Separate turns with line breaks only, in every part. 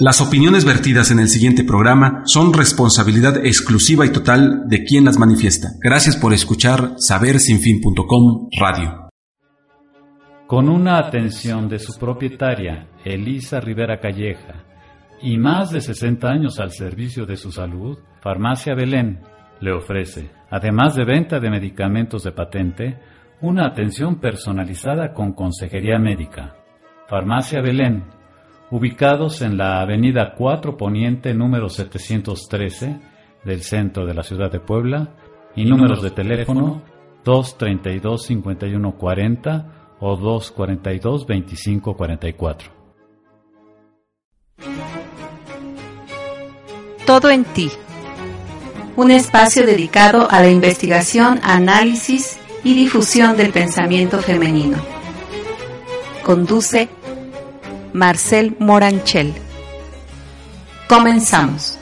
Las opiniones vertidas en el siguiente programa son responsabilidad exclusiva y total de quien las manifiesta. Gracias por escuchar sabersinfin.com Radio.
Con una atención de su propietaria, Elisa Rivera Calleja, y más de 60 años al servicio de su salud, Farmacia Belén le ofrece, además de venta de medicamentos de patente, una atención personalizada con consejería médica. Farmacia Belén, ubicados en la Avenida 4 Poniente número 713 del centro de la ciudad de Puebla y números de teléfono 232 5140 o 242 2544.
Todo en ti. Un espacio dedicado a la investigación, análisis y difusión del pensamiento femenino. Conduce Marcel Moranchel. Comenzamos.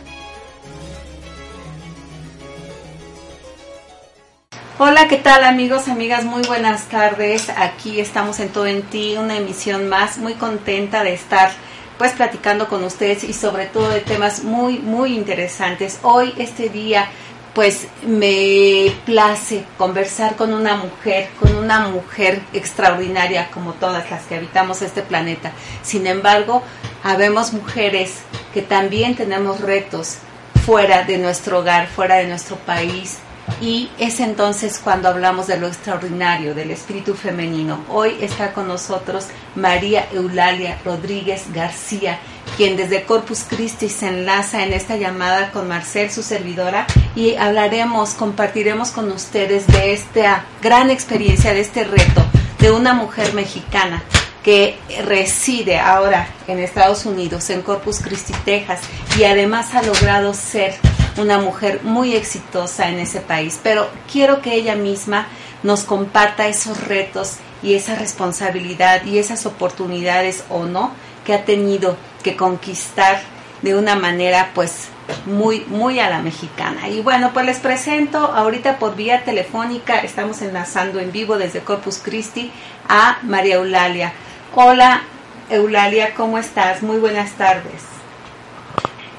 Hola, ¿qué tal amigos, amigas? Muy buenas tardes. Aquí estamos en Todo en Ti, una emisión más. Muy contenta de estar pues platicando con ustedes y sobre todo de temas muy, muy interesantes. Hoy, este día, pues me place conversar con una mujer, con una mujer extraordinaria como todas las que habitamos este planeta. Sin embargo, habemos mujeres que también tenemos retos fuera de nuestro hogar, fuera de nuestro país, y es entonces cuando hablamos de lo extraordinario, del espíritu femenino. Hoy está con nosotros María Eulalia Rodríguez García, quien desde Corpus Christi se enlaza en esta llamada con Marcel, su servidora, y hablaremos, compartiremos con ustedes de esta gran experiencia, de este reto de una mujer mexicana que reside ahora en Estados Unidos, en Corpus Christi, Texas, y además ha logrado ser una mujer muy exitosa en ese país. Pero quiero que ella misma nos comparta esos retos y esa responsabilidad y esas oportunidades o no que ha tenido que conquistar de una manera pues muy muy a la mexicana. Y bueno, pues les presento ahorita por vía telefónica, estamos enlazando en vivo desde Corpus Christi a María Eulalia. Hola Eulalia, ¿cómo estás? Muy buenas tardes.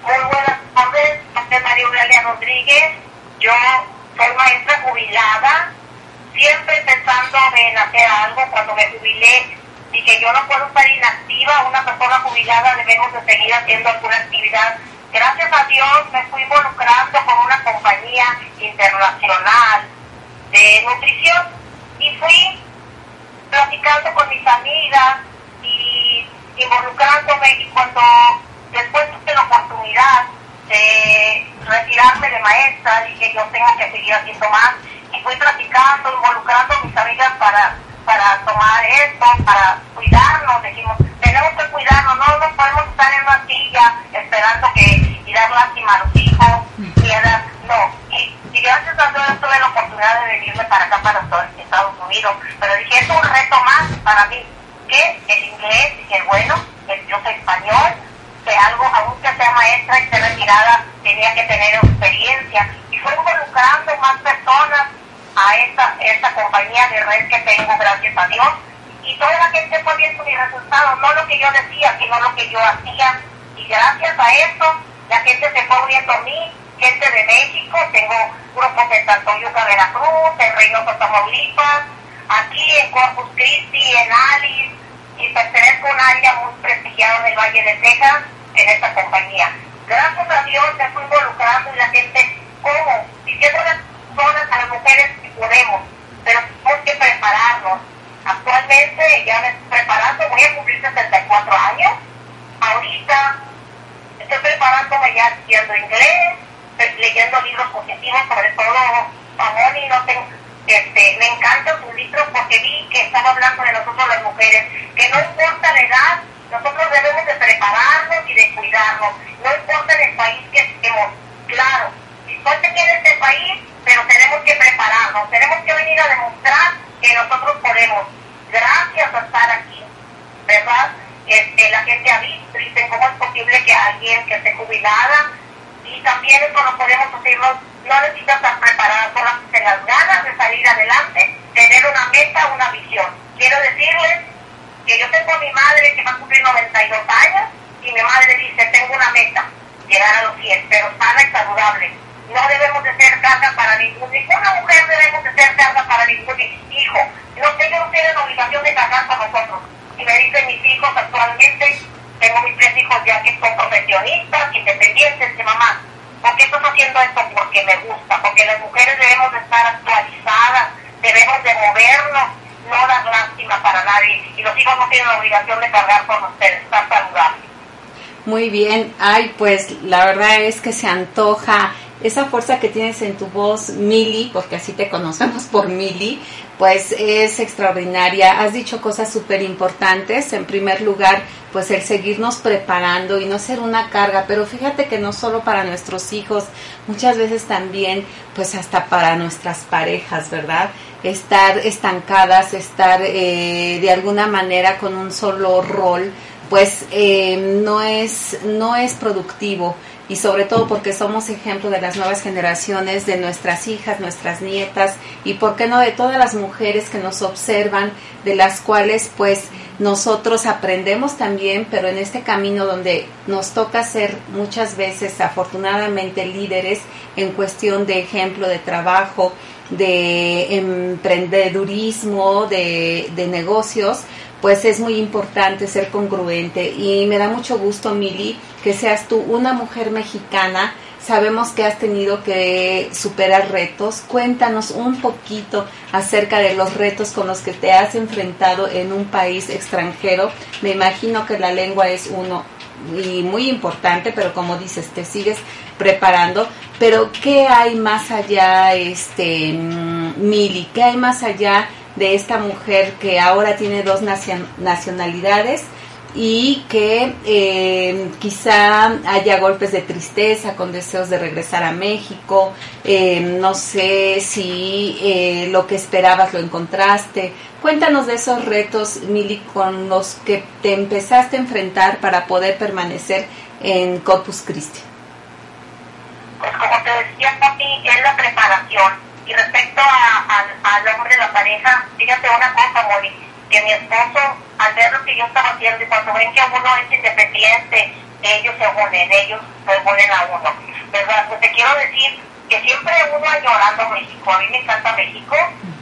Muy buenas tardes, soy María Eulalia Rodríguez. Yo soy maestra jubilada, siempre pensando en hacer algo. Cuando me jubilé, dije yo no puedo estar inactiva. Una persona jubilada debemos de seguir haciendo alguna actividad. Gracias a Dios me fui involucrando con una compañía internacional de nutrición y fui platicando con mis amigas y involucrándome y cuando después tuve la oportunidad de retirarme de maestra, dije yo tengo que seguir haciendo más y fui platicando, involucrando a mis amigas para, para tomar esto, para cuidarnos, dijimos, tenemos que cuidarnos, no nos podemos estar en una silla esperando que y dar lástima a los hijos, y era, no, y, y gracias a Dios tuve la oportunidad de venirme para acá, para Estados Unidos, pero dije, es un reto más para mí, que el inglés, dije, bueno, yo soy español, que algo, aunque sea maestra y esté retirada, tenía que tener experiencia. Y fue involucrando más personas a esta, esta compañía de red que tengo, gracias a Dios. Y toda la gente fue viendo mis resultados, no lo que yo decía, sino lo que yo hacía. Y gracias a eso, la gente se fue uniendo a mí, gente de México, tengo grupos en Santoyuca, Veracruz, en Reynosa, Tamaulipas, aquí en Corpus Christi, en Alice, y pertenezco a un área muy prestigiada del Valle de Texas, en esta compañía. Gracias a Dios me fui involucrando y la gente, ¿cómo? Las personas, a las mujeres que podemos, pero tenemos que prepararnos. Actualmente ya me estoy preparando, voy a cumplir 74 años. Ahorita estoy preparándome ya estudiando inglés, leyendo libros positivos, sobre todo amor y no tengo este, me encanta su libro porque vi que estaba hablando de nosotros las mujeres, que no importa la edad, nosotros debemos de prepararnos y de cuidarnos, no importa el país que estemos, claro, si suerte quiere este país, pero tenemos que prepararnos, tenemos que venir a demostrar que nosotros podemos, gracias a estar aquí, ¿verdad? Este, la gente ha visto dice cómo es posible que alguien que esté jubilada y también eso lo podemos decirnos no necesitas estar preparada, solamente las ganas de salir adelante, tener una meta, una visión. Quiero decirles que yo tengo a mi madre que va a cumplir 92 años y mi madre dice, tengo llegar a los 100, pero sana y saludable. No debemos de ser carga para ningún, ninguna mujer debemos de ser carga para ningún hijo. No, ellos no tienen obligación de cargar para nosotros. Y me dicen mis hijos actualmente, tengo mis tres hijos ya que son profesionistas, independientes, de mamá, ¿por qué estás haciendo esto? Porque me gusta, porque las mujeres debemos de estar actualizadas, debemos de movernos, no dar lástima para nadie. Y los hijos no tienen obligación de cargar con ustedes, estar saludables.
Muy bien, ay, pues la verdad es que se antoja esa fuerza que tienes en tu voz, Mili, porque así te conocemos por Mili, pues es extraordinaria. Has dicho cosas súper importantes. En primer lugar, pues el seguirnos preparando y no ser una carga, pero fíjate que no solo para nuestros hijos, muchas veces también, pues hasta para nuestras parejas, ¿verdad? Estar estancadas, estar eh, de alguna manera con un solo rol pues eh, no, es, no es productivo y sobre todo porque somos ejemplo de las nuevas generaciones, de nuestras hijas, nuestras nietas y por qué no de todas las mujeres que nos observan, de las cuales pues nosotros aprendemos también, pero en este camino donde nos toca ser muchas veces afortunadamente líderes en cuestión de ejemplo de trabajo, de emprendedurismo, de, de negocios, pues es muy importante ser congruente y me da mucho gusto, Mili, que seas tú una mujer mexicana. Sabemos que has tenido que superar retos. Cuéntanos un poquito acerca de los retos con los que te has enfrentado en un país extranjero. Me imagino que la lengua es uno y muy importante, pero como dices, te sigues preparando. Pero ¿qué hay más allá, este, mm, Mili? ¿Qué hay más allá de esta mujer que ahora tiene dos nacionalidades y que eh, quizá haya golpes de tristeza con deseos de regresar a México. Eh, no sé si eh, lo que esperabas lo encontraste. Cuéntanos de esos retos, Mili, con los que te empezaste a enfrentar para poder permanecer en Corpus Christi.
Pues como te decía, es la preparación y respecto al hombre de la pareja, fíjate una cosa, Moni, que mi esposo, al ver lo que yo estaba haciendo y cuando ven que uno es independiente, ellos se unen, ellos se unen a uno. ¿Verdad? Pues te quiero decir que siempre uno añorando México. A mí me encanta México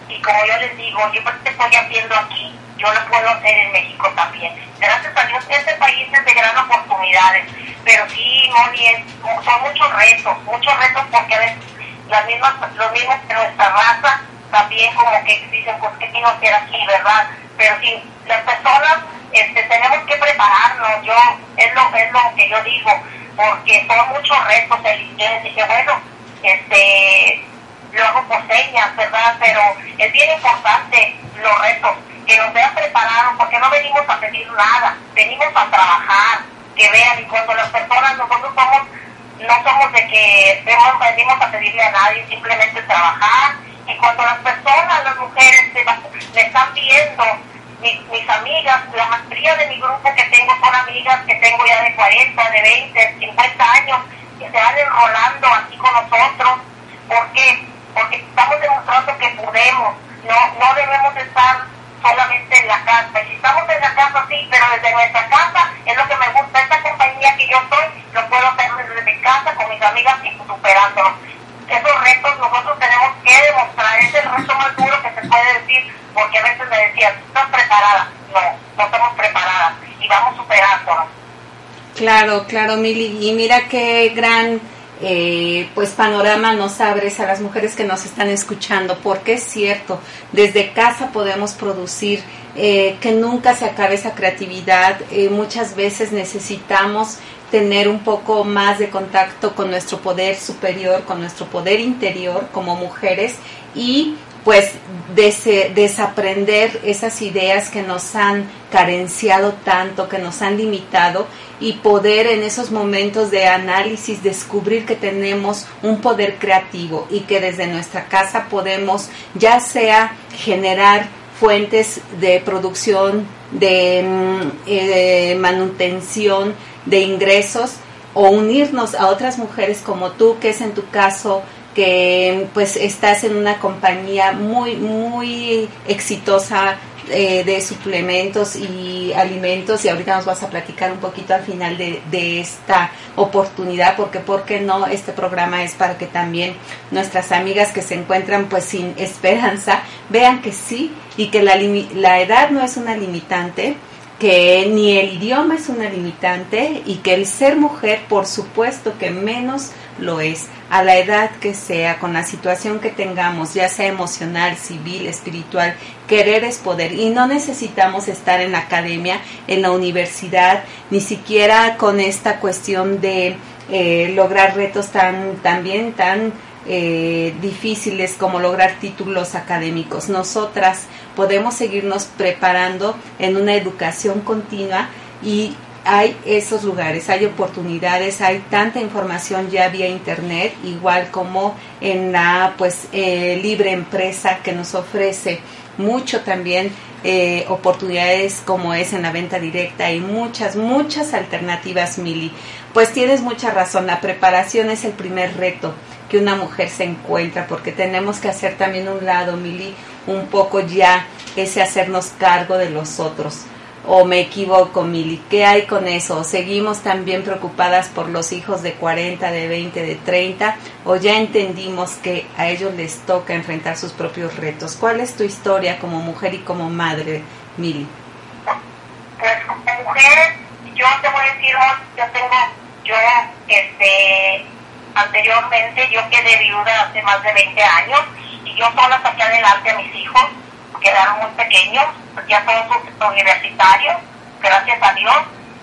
y como yo les digo, yo te estoy haciendo aquí, yo lo puedo hacer en México también. Gracias a Dios, este país es de gran oportunidades, pero sí, Moni, son muchos retos, muchos retos porque a veces las mismas, los mismos que nuestra raza también como que dicen, pues qué tiene que aquí, ¿verdad? Pero sí, las personas este, tenemos que prepararnos, yo, es lo, es lo que yo digo, porque son muchos retos el inglés, dije, bueno, este, lo hago por señas, ¿verdad? Pero es bien importante los retos, que nos vean preparados, porque no venimos a pedir nada, venimos a trabajar, que vean, y cuando las personas, nosotros somos no somos de que venimos a pedirle a nadie, simplemente trabajar. Y cuando las personas, las mujeres, me están viendo, mis, amigas, la mayoría de mi grupo que tengo son amigas que tengo ya de 40, de 20, 50 años, que se van enrolando aquí con nosotros. ¿Por qué? Porque estamos demostrando que podemos. No, no debemos estar solamente en la casa. Y si estamos en la casa, sí, pero desde nuestra casa es lo que me gusta. Esta compañía que yo soy, amigas y superándolo. Esos retos nosotros tenemos que demostrar. Es el reto más duro que se puede decir, porque a veces me decían, ¿estás preparada? No, no estamos preparadas y vamos superándonos.
Claro, claro, Mili. Y mira qué gran eh, pues panorama nos abres a las mujeres que nos están escuchando, porque es cierto, desde casa podemos producir, eh, que nunca se acabe esa creatividad, eh, muchas veces necesitamos tener un poco más de contacto con nuestro poder superior, con nuestro poder interior como mujeres y pues desaprender esas ideas que nos han carenciado tanto, que nos han limitado y poder en esos momentos de análisis descubrir que tenemos un poder creativo y que desde nuestra casa podemos ya sea generar fuentes de producción, de, mm, eh, manutención, de ingresos o unirnos a otras mujeres como tú, que es en tu caso que pues estás en una compañía muy, muy exitosa eh, de suplementos y alimentos y ahorita nos vas a platicar un poquito al final de, de esta oportunidad porque por qué no este programa es para que también nuestras amigas que se encuentran pues sin esperanza vean que sí y que la, la edad no es una limitante que ni el idioma es una limitante y que el ser mujer por supuesto que menos lo es. A la edad que sea, con la situación que tengamos, ya sea emocional, civil, espiritual, querer es poder. Y no necesitamos estar en la academia, en la universidad, ni siquiera con esta cuestión de eh, lograr retos tan también tan eh, difíciles como lograr títulos académicos. Nosotras podemos seguirnos preparando en una educación continua y hay esos lugares, hay oportunidades, hay tanta información ya vía internet, igual como en la pues eh, libre empresa que nos ofrece mucho también eh, oportunidades como es en la venta directa y muchas, muchas alternativas, Mili. Pues tienes mucha razón, la preparación es el primer reto que una mujer se encuentra, porque tenemos que hacer también un lado, Mili, un poco ya ese hacernos cargo de los otros o me equivoco, Mili, ¿qué hay con eso? ¿Seguimos también preocupadas por los hijos de 40, de 20, de 30? ¿O ya entendimos que a ellos les toca enfrentar sus propios retos? ¿Cuál es tu historia como mujer y como madre, Mili?
Pues como mujer, yo te voy a decir, yo tengo, yo, este, anteriormente, yo quedé viuda hace más de 20 años y yo sola saqué adelante a mis hijos quedaron muy pequeños, ya son universitarios, gracias a Dios,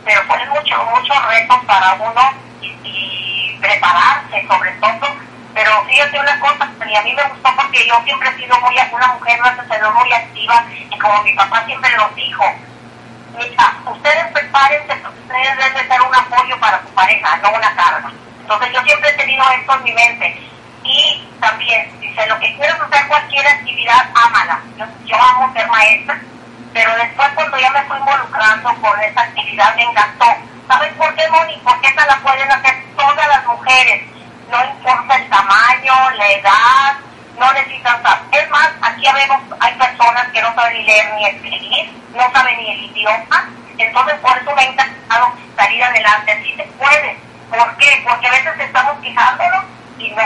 pero ponen muchos muchos retos para uno y, prepararse sobre todo. Pero fíjate una cosa, y a mí me gustó porque yo siempre he sido muy una mujer, gracias muy activa, y como mi papá siempre nos dijo, mira, ustedes prepárense, ustedes deben ser un apoyo para su pareja, no una carga. Entonces yo siempre he tenido esto en mi mente. Y también, dice, lo que quieras hacer cualquier actividad, ámala. Yo, yo amo ser maestra, pero después cuando ya me fui involucrando con esa actividad me encantó. ¿Sabes por qué, Moni? Porque esa la pueden hacer todas las mujeres. No importa el tamaño, la edad, no necesitan saber. Es más, aquí vemos, hay personas que no saben ni leer ni escribir, no saben ni el idioma. Entonces, por eso me ha encantado salir adelante. Sí se puede. ¿Por qué? Porque a veces estamos fijándonos y no.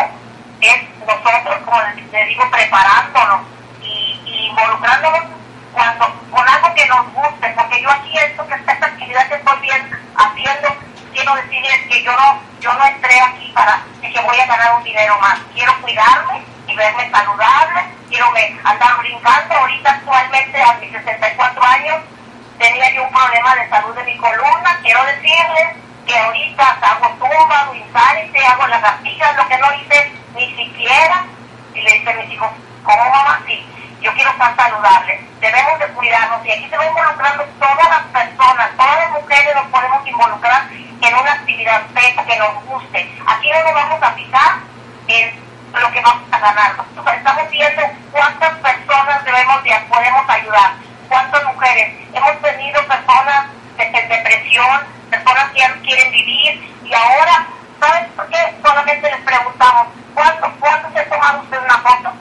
Es nosotros, como les, digo, preparándonos y, involucrándonos cuando, con algo que nos guste, porque yo aquí esto, que esta actividad que estoy bien haciendo, quiero decirles que yo no, yo no entré aquí para que voy a ganar un dinero más, quiero cuidarme y verme saludable, quiero andar brincando, ahorita actualmente a mis 64 años tenía yo un problema de salud de mi columna, quiero decirles que ahorita hago tumba, hago te hago las gastillas, lo que no hice ni siquiera, y le dice a mis hijos, ¿cómo mamá? Sí, yo quiero estar saludable, debemos de cuidarnos, y aquí se va involucrando todas las personas, todas las mujeres nos podemos involucrar en una actividad que nos guste. Aquí no nos vamos a fijar en lo que vamos a ganar. Estamos viendo cuántas personas debemos de, podemos ayudar, cuántas mujeres. Hemos tenido personas de, depresión, personas que ya quieren vivir y ahora, ¿sabes por qué? Solamente les preguntamos, ¿Cuánto, ¿Cuánto se ha tomado usted una foto?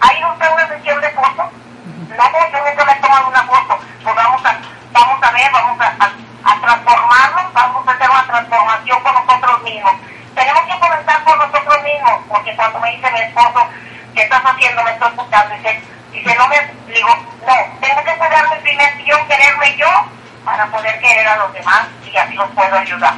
¿Ha ido usted a una sesión de fotos? No, yo nunca me he tomado una foto. Pues vamos a, vamos a ver, vamos a, a, transformarnos, vamos a hacer una transformación con nosotros mismos. Tenemos que comenzar por nosotros mismos, porque cuando me dice mi esposo, ¿qué estás haciendo? Me estoy escuchando. Dice, dice no me, digo, no, tengo que cuidarme primero yo, quererme yo, para poder querer a los demás puedo ayudar.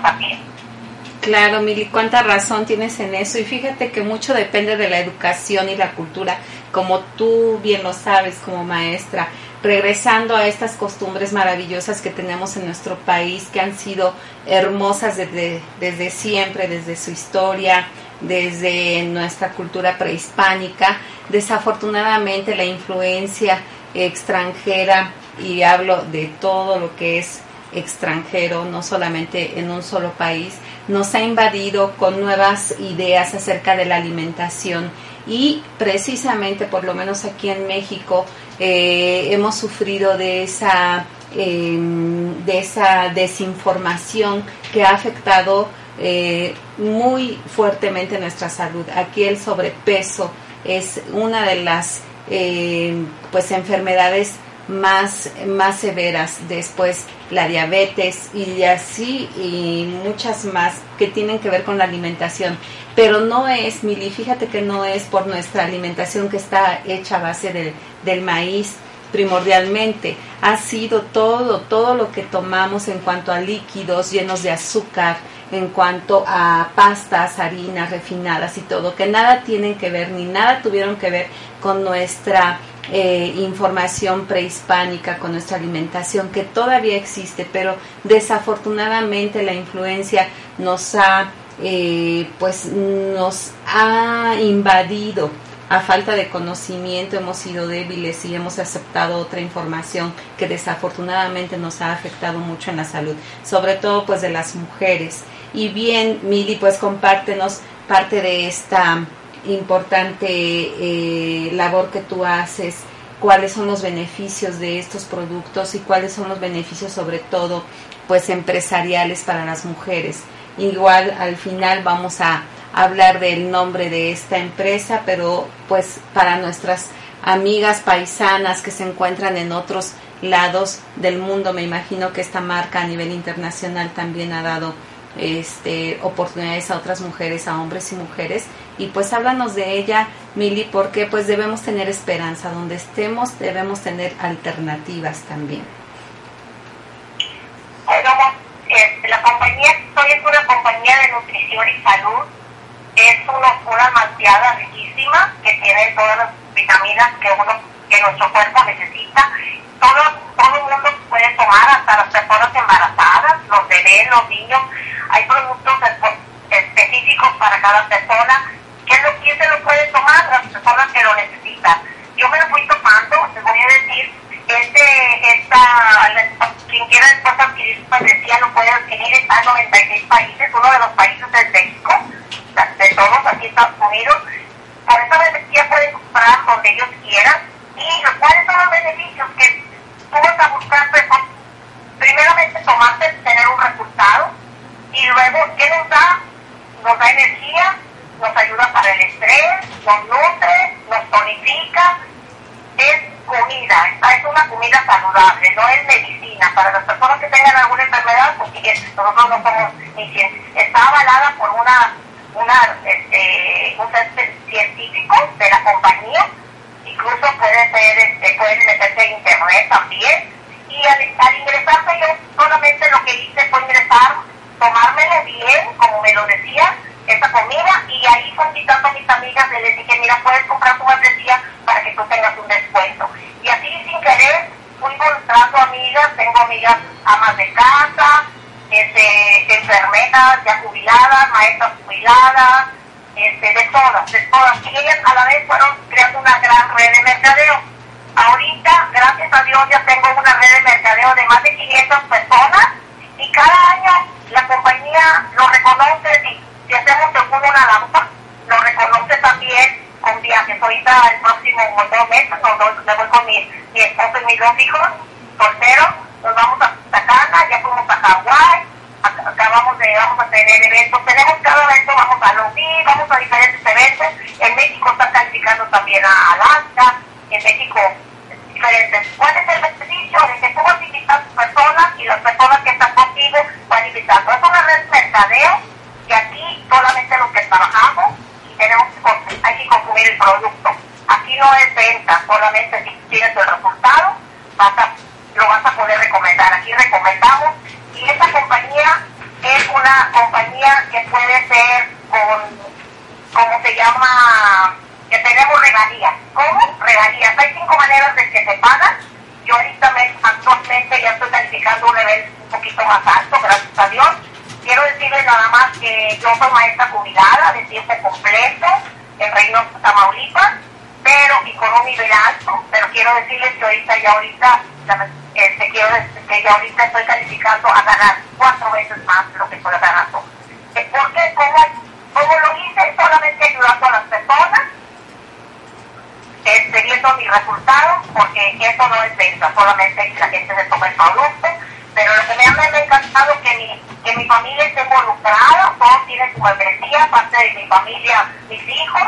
Claro, Mili, cuánta razón tienes en eso. Y fíjate que mucho depende de la educación y la cultura, como tú bien lo sabes como maestra. Regresando a estas costumbres maravillosas que tenemos en nuestro país, que han sido hermosas desde, desde siempre, desde su historia, desde nuestra cultura prehispánica. Desafortunadamente la influencia extranjera, y hablo de todo lo que es extranjero, no solamente en un solo país, nos ha invadido con nuevas ideas acerca de la alimentación y precisamente, por lo menos aquí en México, eh, hemos sufrido de esa, em, de esa desinformación que ha afectado eh, muy fuertemente nuestra salud. Aquí el sobrepeso es una de las eh, pues enfermedades más, más severas, después la diabetes y así y muchas más que tienen que ver con la alimentación. Pero no es, Mili, fíjate que no es por nuestra alimentación que está hecha a base del maíz primordialmente. Ha sido todo, todo lo que tomamos en cuanto a líquidos llenos de azúcar, en cuanto a pastas, harinas refinadas y todo, que nada tienen que ver, ni nada tuvieron que ver con nuestra eh, información prehispánica, con nuestra alimentación, que todavía existe, pero desafortunadamente la influencia nos ha, eh, pues, nos ha invadido. A falta de conocimiento hemos sido débiles y hemos aceptado otra información que desafortunadamente nos ha afectado mucho en la salud, sobre todo pues de las mujeres. Y bien, Mili, pues compártenos parte de esta importante eh, labor que tú haces, cuáles son los beneficios de estos productos y cuáles son los beneficios sobre todo pues empresariales para las mujeres. Igual al final vamos a hablar del nombre de esta empresa, pero pues para nuestras amigas paisanas que se encuentran en otros lados del mundo, me imagino que esta marca a nivel internacional también ha dado este, oportunidades a otras mujeres, a hombres y mujeres. Y pues háblanos de ella, Mili, porque pues debemos tener esperanza. Donde estemos debemos tener alternativas también.
Bueno, eh, la compañía Soy es una compañía de nutrición y salud. Es una, una malteada riquísima que tiene todas las vitaminas que uno que nuestro cuerpo necesita. Todo, todo el mundo puede tomar, hasta las personas embarazadas, los bebés, los niños hay productos específicos para cada persona. Que lo, ¿Quién se lo puede tomar? Las personas que lo necesitan. Yo me lo fui tomando, les voy a decir, este, esta, quien quiera después adquirir su membresía lo puede adquirir, está en 96 países, uno de los países es México, de todos aquí Estados Unidos. Por esta membresía pueden comprar donde ellos quieran. ¿Y cuáles son los beneficios? Que tú vas a buscar, pues, primeramente, tomarte, tener un resultado y luego, ¿qué nos da? Nos da energía, nos ayuda para el estrés, nos nutre, nos tonifica. Es comida, es una comida saludable, no es medicina. Para las personas que tengan alguna enfermedad, porque nosotros no somos ni está avalada por una, una este, un científico de la compañía, incluso puede ser, este, pueden meterse en internet también. Y al, al ingresarse yo solamente lo que hice fue ingresar tomármelo bien, como me lo decía, esa comida, y ahí fue invitando a mis amigas, les dije, mira, puedes comprar tu membresía para que tú tengas un descuento. Y así sin querer fui involucrando amigas, tengo amigas amas de casa, este, enfermeras ya jubiladas, maestras jubiladas, este, de todas, de todas. Y ellas a la vez fueron creando una gran red de mercadeo. Ahorita, gracias a Dios, ya tengo una red de mercadeo de más de 500 personas y cada año la compañía lo reconoce, si, si hacemos según una lampa, lo reconoce también con viajes. Ahorita próximo dos meses me voy con mi, mi esposo y mis dos hijos solteros, nos vamos a Tacana, ya fuimos a Hawái, acabamos de, vamos a tener eventos, tenemos cada evento, vamos a los vamos a diferentes eventos, en México está calificando también a Alaska, en México diferentes. ¿Cuál es el beneficio de que tú vas a invitar a personas y las personas que están contigo van a invitar? Es una red mercadeo que aquí solamente los que trabajamos y tenemos que, hay que consumir el producto. Aquí no es venta, solamente si tienes el resultado, vas a, lo vas a poder recomendar. Aquí recomendamos y esta compañía es una compañía que puede ser con, ¿cómo se llama? que tenemos regalías. ¿Cómo? Regalías. Hay cinco maneras de que se pagan. Yo ahorita me, actualmente ya estoy calificando un nivel un poquito más alto, gracias a Dios. Quiero decirles nada más que yo soy maestra jubilada de tiempo completo en Reino Tamaulipas, pero y con un nivel alto, pero quiero decirles que ahorita ya ahorita este, quiero decir que ya ahorita estoy calificando a ganar cuatro veces más lo que estoy ganando. ¿Por qué? Hice solamente ayudando a las personas este, viendo mis resultados, porque eso no es venta, solamente que la gente se toma el producto, pero lo que me ha, encantado es que mi, que mi familia esté involucrada todos tienen su membresía, parte de mi familia, mis hijos,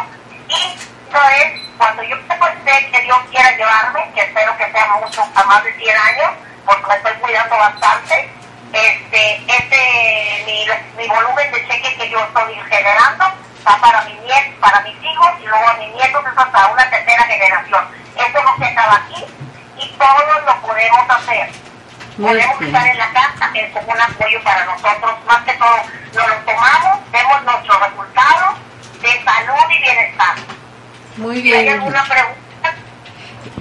y eso es cuando yo sé que Dios quiera llevarme, que espero que sea mucho, a más de 100 años, porque me estoy cuidando bastante, este, este, mi, mi volumen de cheque que yo estoy generando va para mi nietos, para mis hijos y luego a mis nietos es hasta una tercera generación. Esto no se acaba aquí y todos lo podemos hacer. podemos estar en la casa, es como un apoyo para nosotros, más que todo, nos lo tomamos, vemos nuestros resultados de salud y bienestar.
Muy bien.
¿Hay alguna pregunta?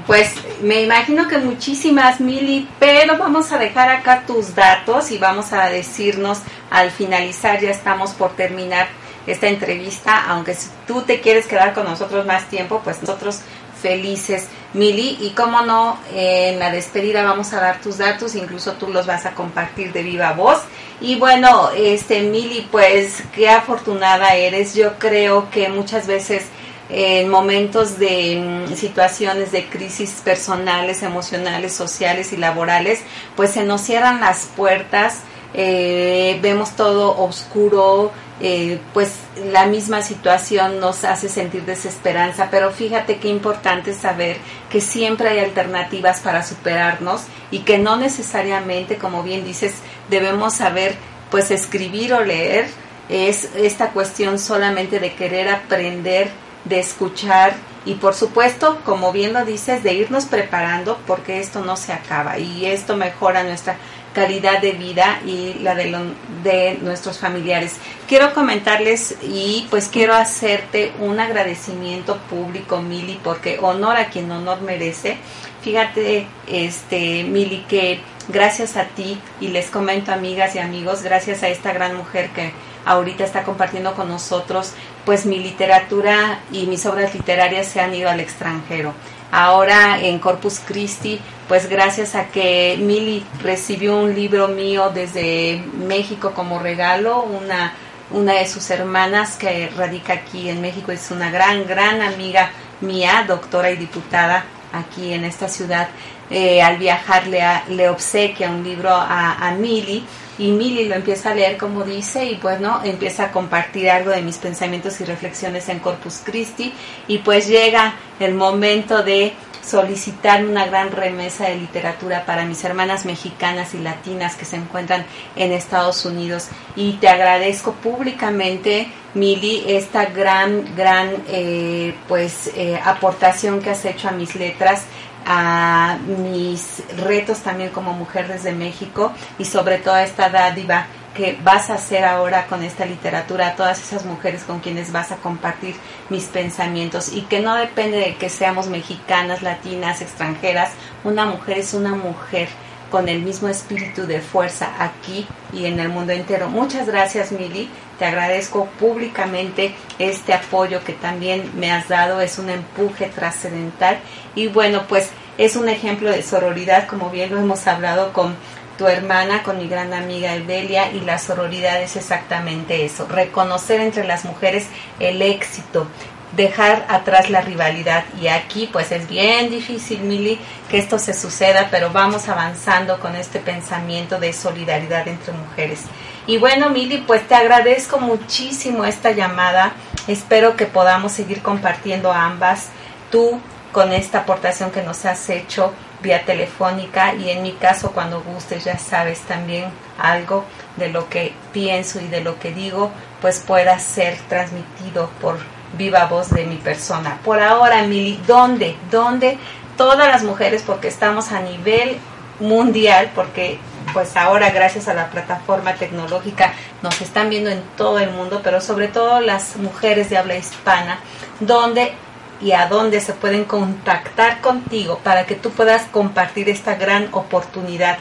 Pues me imagino que muchísimas, Mili, pero vamos a dejar acá tus datos y vamos a decirnos al finalizar, ya estamos por terminar esta entrevista, aunque si tú te quieres quedar con nosotros más tiempo, pues nosotros felices, Mili, y como no, en la despedida vamos a dar tus datos, incluso tú los vas a compartir de viva voz. Y bueno, este Mili, pues qué afortunada eres. Yo creo que muchas veces en momentos de mm, situaciones de crisis personales, emocionales, sociales y laborales, pues se nos cierran las puertas, eh, vemos todo oscuro, eh, pues la misma situación nos hace sentir desesperanza, pero fíjate qué importante saber que siempre hay alternativas para superarnos y que no necesariamente, como bien dices, debemos saber pues escribir o leer, es esta cuestión solamente de querer aprender de escuchar y por supuesto, como bien lo dices, de irnos preparando porque esto no se acaba y esto mejora nuestra calidad de vida y la de, de nuestros familiares. Quiero comentarles y pues quiero hacerte un agradecimiento público, Mili, porque honor a quien honor merece. Fíjate, este, Mili, que gracias a ti y les comento amigas y amigos, gracias a esta gran mujer que ahorita está compartiendo con nosotros, pues mi literatura y mis obras literarias se han ido al extranjero. Ahora en Corpus Christi, pues gracias a que Mili recibió un libro mío desde México como regalo, una, una de sus hermanas que radica aquí en México, es una gran, gran amiga mía, doctora y diputada aquí en esta ciudad, eh, al viajar le, le obsequia un libro a, a Mili y Mili lo empieza a leer como dice y bueno, empieza a compartir algo de mis pensamientos y reflexiones en Corpus Christi y pues llega el momento de solicitar una gran remesa de literatura para mis hermanas mexicanas y latinas que se encuentran en Estados Unidos. Y te agradezco públicamente Mili esta gran gran eh, pues eh, aportación que has hecho a mis letras a mis retos también como mujer desde México y sobre todo esta dádiva que vas a hacer ahora con esta literatura a todas esas mujeres con quienes vas a compartir mis pensamientos y que no depende de que seamos mexicanas, latinas, extranjeras, una mujer es una mujer con el mismo espíritu de fuerza aquí y en el mundo entero. Muchas gracias Mili, te agradezco públicamente este apoyo que también me has dado, es un empuje trascendental. Y bueno, pues es un ejemplo de sororidad, como bien lo hemos hablado con tu hermana, con mi gran amiga Evelia, y la sororidad es exactamente eso, reconocer entre las mujeres el éxito, dejar atrás la rivalidad. Y aquí pues es bien difícil, Mili, que esto se suceda, pero vamos avanzando con este pensamiento de solidaridad entre mujeres. Y bueno, Mili, pues te agradezco muchísimo esta llamada. Espero que podamos seguir compartiendo ambas. Tú con esta aportación que nos has hecho vía telefónica y en mi caso cuando gustes ya sabes también algo de lo que pienso y de lo que digo pues pueda ser transmitido por viva voz de mi persona. Por ahora, Mili, ¿dónde? ¿Dónde? Todas las mujeres porque estamos a nivel mundial porque pues ahora gracias a la plataforma tecnológica nos están viendo en todo el mundo, pero sobre todo las mujeres de habla hispana, donde y a dónde se pueden contactar contigo para que tú puedas compartir esta gran oportunidad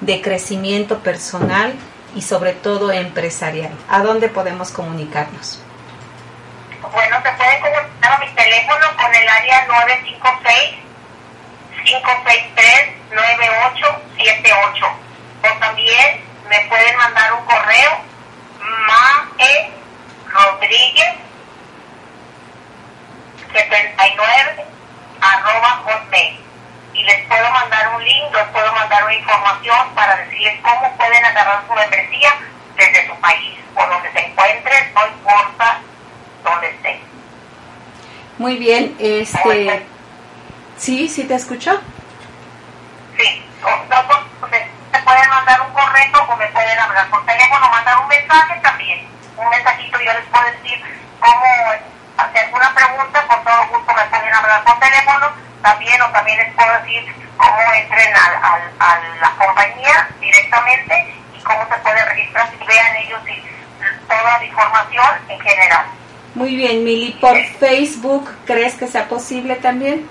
de crecimiento personal y sobre todo empresarial. ¿A dónde podemos comunicarnos?
Bueno, se pueden comunicar a mi teléfono con el área 956 563 9878 o también me pueden mandar un correo mae rodríguez 79 arroba hotmail. Y les puedo mandar un link, les puedo mandar una información para decirles cómo pueden agarrar su membresía desde su país o donde se encuentren, no importa dónde estén.
Muy bien, este... Sí, sí te escucho.
Sí, me pueden mandar un correo o me pueden hablar por teléfono, mandar un mensaje también. Un mensajito yo les puedo decir cómo hablar por teléfono también, o también les puedo decir cómo entren a la compañía directamente y cómo se puede registrar si vean ellos y toda la información en general.
Muy bien, Mili, ¿por Facebook crees que sea posible también?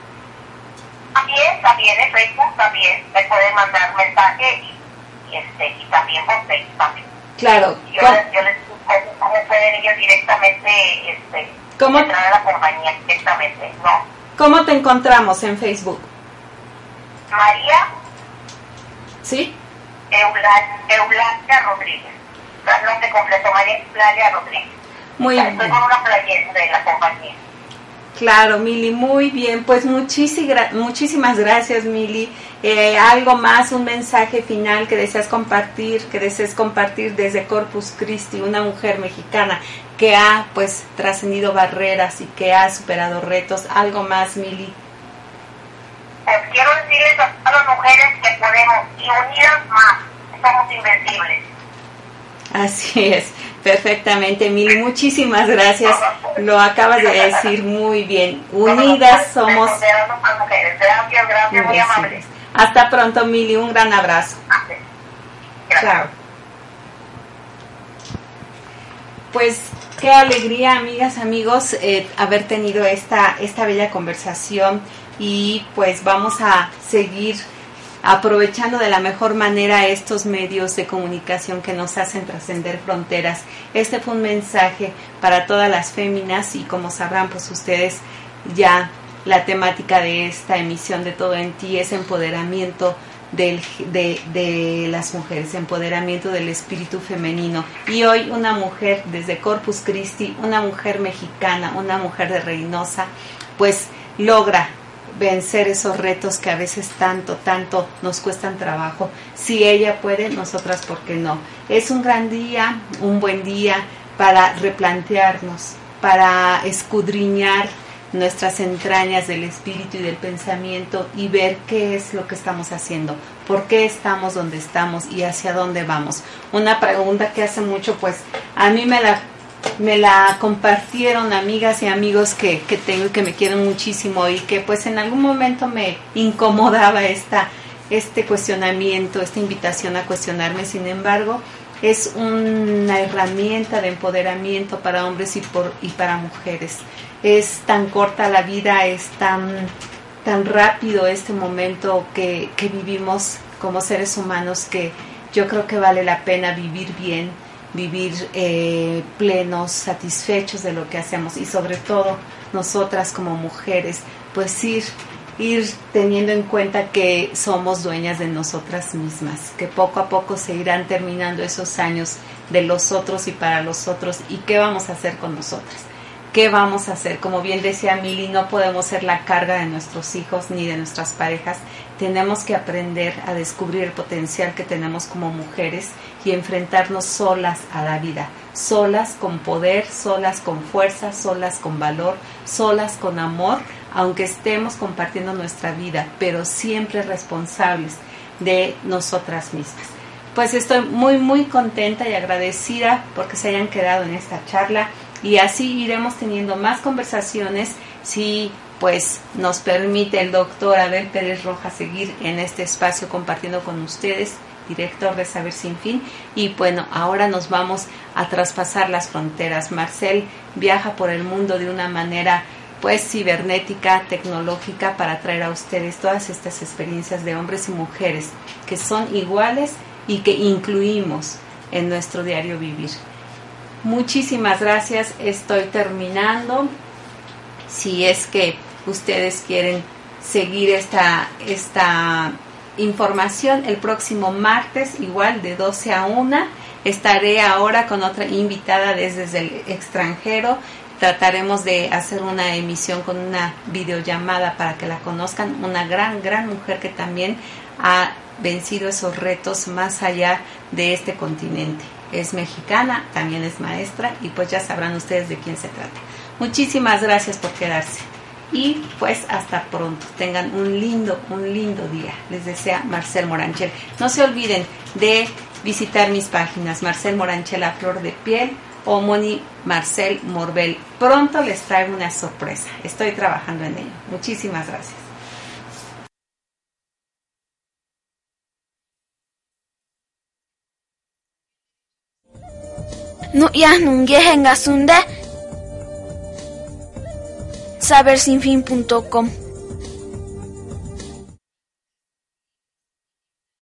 También, también en Facebook también me pueden mandar mensaje y, este, y también por Facebook también.
Claro.
Yo, les, yo les cómo pueden ellos directamente este, ¿Cómo? entrar a la compañía directamente, ¿no?
¿Cómo te encontramos en Facebook?
María.
¿Sí?
Eulalia Rodríguez. Nombre completo, María Eulalia Rodríguez.
Muy
bien. Estoy con una playera de la compañía.
Claro, Mili, muy bien. Pues muchísimas gracias, Mili. Eh, algo más, un mensaje final que deseas compartir, que desees compartir desde Corpus Christi, una mujer mexicana que ha pues trascendido barreras y que ha superado retos. Algo más, Mili.
Pues quiero decirles a todas las mujeres que podemos y unidas más, somos invencibles.
Así es. Perfectamente, Mili, muchísimas gracias. Lo acabas de decir muy bien. Unidas somos.
Gracias, gracias, muy amables.
Hasta pronto, Mili. Un gran abrazo. Chao. Pues qué alegría, amigas, amigos, eh, haber tenido esta, esta bella conversación y pues vamos a seguir aprovechando de la mejor manera estos medios de comunicación que nos hacen trascender fronteras. Este fue un mensaje para todas las féminas y como sabrán pues ustedes ya la temática de esta emisión de Todo en Ti es empoderamiento de, las mujeres, empoderamiento del espíritu femenino. Y hoy una mujer desde Corpus Christi, una mujer mexicana, una mujer de Reynosa, pues logra vencer esos retos que a veces tanto, tanto nos cuestan trabajo. Si ella puede, nosotras, ¿por qué no? Es un gran día, un buen día para replantearnos, para escudriñar nuestras entrañas del espíritu y del pensamiento y ver qué es lo que estamos haciendo, por qué estamos donde estamos y hacia dónde vamos. Una pregunta que hace mucho, pues a mí me la me la compartieron amigas y amigos que, que tengo y que me quieren muchísimo y que pues en algún momento me incomodaba esta, este cuestionamiento, esta invitación a cuestionarme. Sin embargo, es una herramienta de empoderamiento para hombres y, por, y para mujeres. Es tan corta la vida, es tan, tan rápido este momento que, que vivimos como seres humanos que yo creo que vale la pena vivir bien vivir eh, plenos, satisfechos de lo que hacemos y sobre todo nosotras como mujeres, pues ir, ir teniendo en cuenta que somos dueñas de nosotras mismas, que poco a poco se irán terminando esos años de los otros y para los otros y qué vamos a hacer con nosotras. ¿Qué vamos a hacer? Como bien decía Mili, no podemos ser la carga de nuestros hijos ni de nuestras parejas. Tenemos que aprender a descubrir el potencial que tenemos como mujeres y enfrentarnos solas a la vida, solas con poder, solas con fuerza, solas con valor, solas con amor, aunque estemos compartiendo nuestra vida, pero siempre responsables de nosotras mismas. Pues estoy muy muy contenta y agradecida porque se hayan quedado en esta charla y así iremos teniendo más conversaciones si pues nos permite el doctor Abel Pérez Rojas seguir en este espacio compartiendo con ustedes director de Saber Sin Fin. Y bueno, ahora nos vamos a traspasar las fronteras. Marcel viaja por el mundo de una manera pues cibernética, tecnológica, para traer a ustedes todas estas experiencias de hombres y mujeres que son iguales y que incluimos en nuestro diario vivir. Muchísimas gracias, estoy terminando. Si es que ustedes quieren seguir esta, esta información el próximo martes, igual de 12 a 1. Estaré ahora con otra invitada desde el extranjero. Trataremos de hacer una emisión con una videollamada para que la conozcan. Una gran, gran mujer que también ha vencido esos retos más allá de este continente. Es mexicana, también es maestra y pues ya sabrán ustedes de quién se trata. Muchísimas gracias por quedarse. y pues hasta pronto. Tengan un lindo, un lindo día. Les desea Marcel Moranchel. No se olviden de visitar mis páginas Marcel Moranchel a flor de piel o Moni Marcel Morbel. Pronto les traigo una sorpresa. Estoy trabajando en ello. Muchísimas gracias.
sabersinfin.com